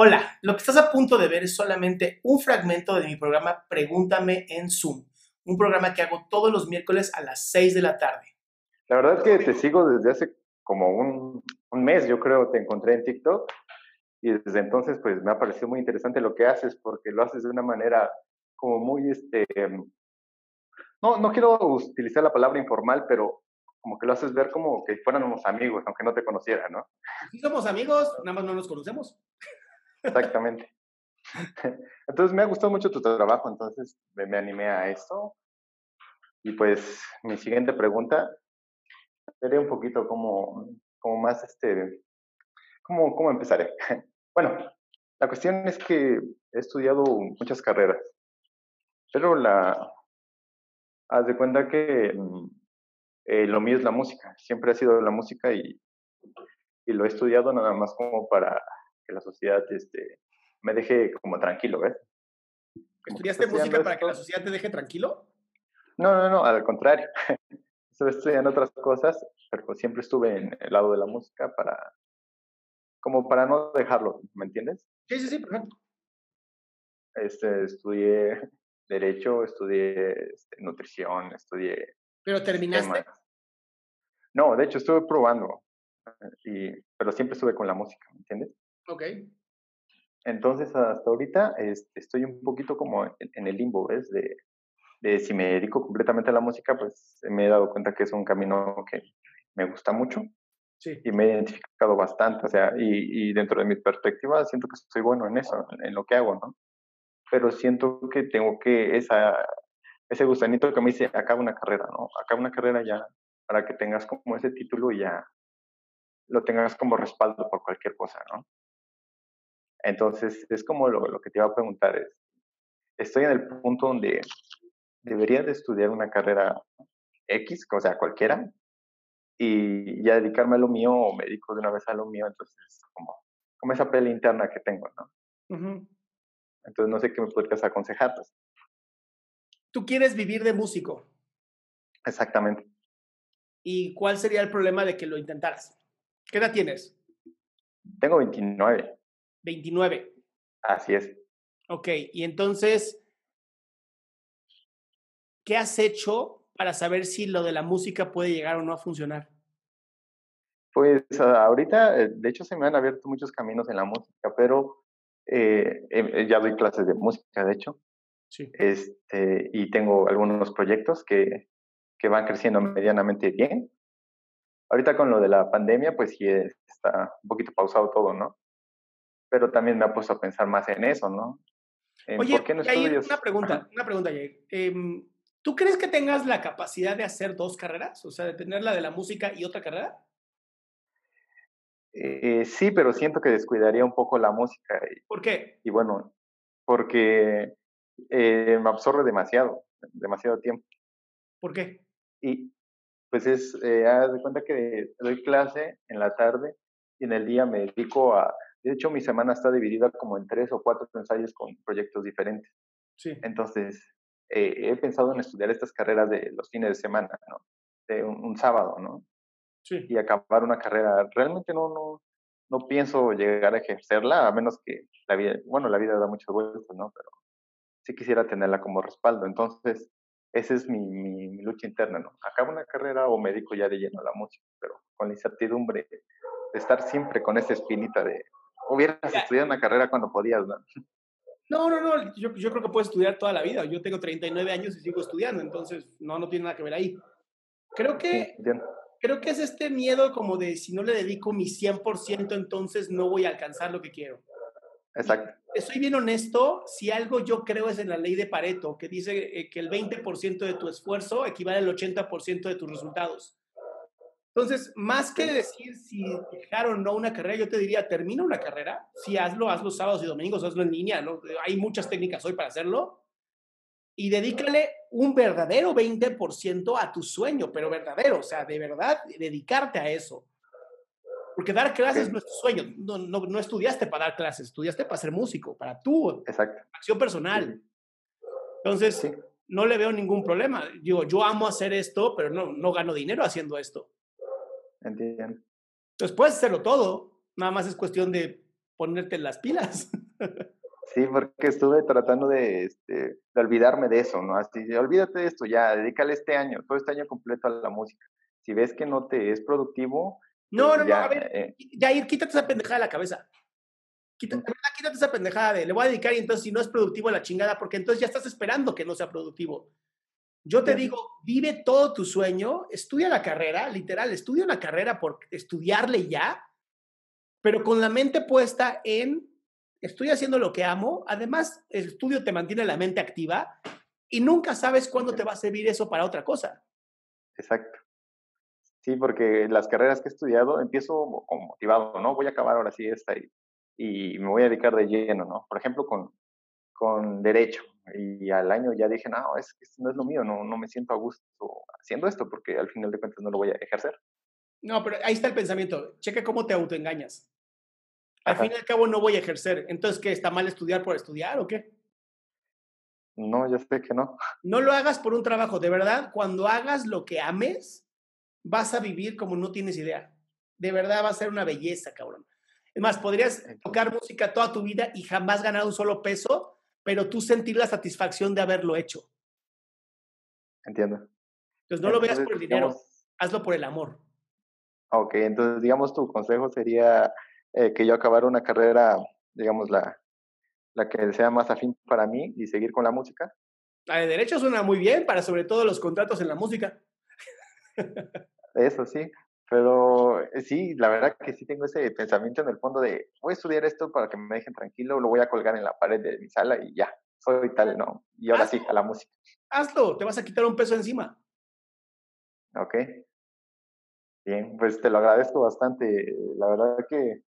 Hola, lo que estás a punto de ver es solamente un fragmento de mi programa Pregúntame en Zoom, un programa que hago todos los miércoles a las 6 de la tarde. La verdad es que te sigo desde hace como un, un mes, yo creo, te encontré en TikTok y desde entonces pues me ha parecido muy interesante lo que haces porque lo haces de una manera como muy, este, no, no quiero utilizar la palabra informal, pero como que lo haces ver como que fuéramos amigos, aunque no te conociera, ¿no? Sí somos amigos, nada más no nos conocemos. Exactamente. Entonces me ha gustado mucho tu trabajo, entonces me, animé a esto. Y pues mi siguiente pregunta sería un poquito como, como más, este, ¿cómo, ¿cómo empezaré? Bueno, la cuestión es que he estudiado muchas carreras, pero la, haz de cuenta que mm, eh, lo mío es la música, siempre ha sido la música y, y lo he estudiado nada más como para que la sociedad este, me deje como tranquilo, ¿ves? ¿Estudiaste música para que la sociedad te deje tranquilo? No, no, no, al contrario. Estuve estudiando otras cosas, pero pues siempre estuve en el lado de la música para, como para no dejarlo, ¿me entiendes? Sí, sí, sí, perfecto. Este, estudié Derecho, estudié este, Nutrición, estudié... ¿Pero terminaste? Temas. No, de hecho estuve probando, y, pero siempre estuve con la música, ¿me entiendes? Ok. Entonces, hasta ahorita este, estoy un poquito como en, en el limbo, ¿ves? De, de, si me dedico completamente a la música, pues me he dado cuenta que es un camino que me gusta mucho. Sí. Y me he identificado bastante, o sea, y, y dentro de mi perspectiva siento que soy bueno en eso, en lo que hago, ¿no? Pero siento que tengo que, esa, ese gusanito que me dice, acaba una carrera, ¿no? Acaba una carrera ya, para que tengas como ese título y ya lo tengas como respaldo por cualquier cosa, ¿no? Entonces, es como lo, lo, que te iba a preguntar, es, estoy en el punto donde debería de estudiar una carrera X, o sea, cualquiera, y ya dedicarme a lo mío o me dedico de una vez a lo mío, entonces, como, como esa pelea interna que tengo, ¿no? Uh -huh. Entonces, no sé qué me podrías aconsejar. Pues. Tú quieres vivir de músico. Exactamente. ¿Y cuál sería el problema de que lo intentaras? ¿Qué edad tienes? Tengo 29. 29. Así es. Ok, y entonces, ¿qué has hecho para saber si lo de la música puede llegar o no a funcionar? Pues uh, ahorita, de hecho, se me han abierto muchos caminos en la música, pero eh, eh, ya doy clases de música, de hecho. Sí. Este, y tengo algunos proyectos que, que van creciendo medianamente bien. Ahorita con lo de la pandemia, pues sí está un poquito pausado todo, ¿no? Pero también me ha puesto a pensar más en eso, ¿no? En Oye, ¿por qué no una pregunta, una pregunta, Jair. Eh, ¿Tú crees que tengas la capacidad de hacer dos carreras? O sea, de tener la de la música y otra carrera? Eh, sí, pero siento que descuidaría un poco la música. Y, ¿Por qué? Y bueno, porque eh, me absorbe demasiado, demasiado tiempo. ¿Por qué? Y pues es, eh, haz de cuenta que doy clase en la tarde y en el día me dedico a, de hecho mi semana está dividida como en tres o cuatro ensayos con proyectos diferentes. Sí. Entonces, eh, he pensado en estudiar estas carreras de los fines de semana, ¿no? De un, un sábado, ¿no? Sí. Y acabar una carrera. Realmente no, no, no pienso llegar a ejercerla, a menos que la vida, bueno, la vida da muchas vueltas, ¿no? Pero sí quisiera tenerla como respaldo. Entonces, esa es mi, mi, mi, lucha interna, ¿no? Acabo una carrera o me dedico ya de lleno a la música, pero con la incertidumbre de estar siempre con esa espinita de, hubieras estudiado una carrera cuando podías, ¿no? No, no, no, yo, yo, creo que puedo estudiar toda la vida. Yo tengo 39 años y sigo estudiando, entonces no, no tiene nada que ver ahí. Creo que, sí, creo que es este miedo como de si no le dedico mi 100%, entonces no voy a alcanzar lo que quiero. Exacto. Y soy bien honesto, si algo yo creo es en la ley de Pareto, que dice eh, que el 20% de tu esfuerzo equivale al 80% de tus resultados. Entonces, más que decir si dejar o no una carrera, yo te diría, termina una carrera, si hazlo, hazlo sábados y domingos, hazlo en línea, ¿no? Hay muchas técnicas hoy para hacerlo. Y dedícale un verdadero 20% a tu sueño, pero verdadero, o sea, de verdad, dedicarte a eso. Porque dar clases no es tu sueño. No, no, no, estudiaste para dar clases, estudiaste para ser músico, para tu Exacto. acción personal. Entonces, sí. no le veo ningún problema. Digo, yo amo hacer esto, pero no, no gano dinero haciendo esto. Entiendo. Entonces, puedes hacerlo todo. Nada más es cuestión de ponerte las pilas. Sí, porque estuve tratando de, este, de olvidarme de eso, ¿no? Así, olvídate de esto ya, dedícale este año, todo este año completo a la música. Si ves que no te es productivo... No, pues no, no, a ver, eh, ya ir, quítate esa pendejada de la cabeza. Quítate, quítate, esa pendejada de le voy a dedicar y entonces si no es productivo la chingada, porque entonces ya estás esperando que no sea productivo. Yo te digo, vive todo tu sueño, estudia la carrera, literal, estudia una carrera por estudiarle ya, pero con la mente puesta en estoy haciendo lo que amo, además el estudio te mantiene la mente activa y nunca sabes cuándo te va a servir eso para otra cosa. Exacto. Sí, porque las carreras que he estudiado empiezo como motivado, ¿no? Voy a acabar ahora sí esta y, y me voy a dedicar de lleno, ¿no? Por ejemplo, con, con derecho. Y al año ya dije, no, es que no es lo mío, no, no me siento a gusto haciendo esto porque al final de cuentas no lo voy a ejercer. No, pero ahí está el pensamiento. Cheque cómo te autoengañas. Al fin y al cabo no voy a ejercer. Entonces, ¿qué? ¿Está mal estudiar por estudiar o qué? No, ya sé que no. No lo hagas por un trabajo. De verdad, cuando hagas lo que ames, vas a vivir como no tienes idea. De verdad va a ser una belleza, cabrón. Es más, podrías tocar música toda tu vida y jamás ganar un solo peso, pero tú sentir la satisfacción de haberlo hecho. Entiendo. Entonces no lo veas por el dinero, hazlo por el amor. Ok, entonces digamos tu consejo sería eh, que yo acabara una carrera, digamos, la, la que sea más afín para mí y seguir con la música. La de derecho suena muy bien para sobre todo los contratos en la música. Eso sí, pero eh, sí, la verdad que sí tengo ese pensamiento en el fondo de voy a estudiar esto para que me dejen tranquilo, lo voy a colgar en la pared de mi sala y ya, soy tal, ¿no? Y ahora sí, a la música. Hazlo, te vas a quitar un peso encima. Ok. Bien, pues te lo agradezco bastante. La verdad que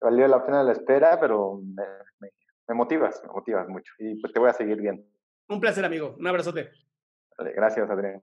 valió la pena la espera, pero me, motivas, me motivas mucho. Y pues te voy a seguir viendo. Un placer, amigo. Un abrazote. Vale, gracias, Adrián.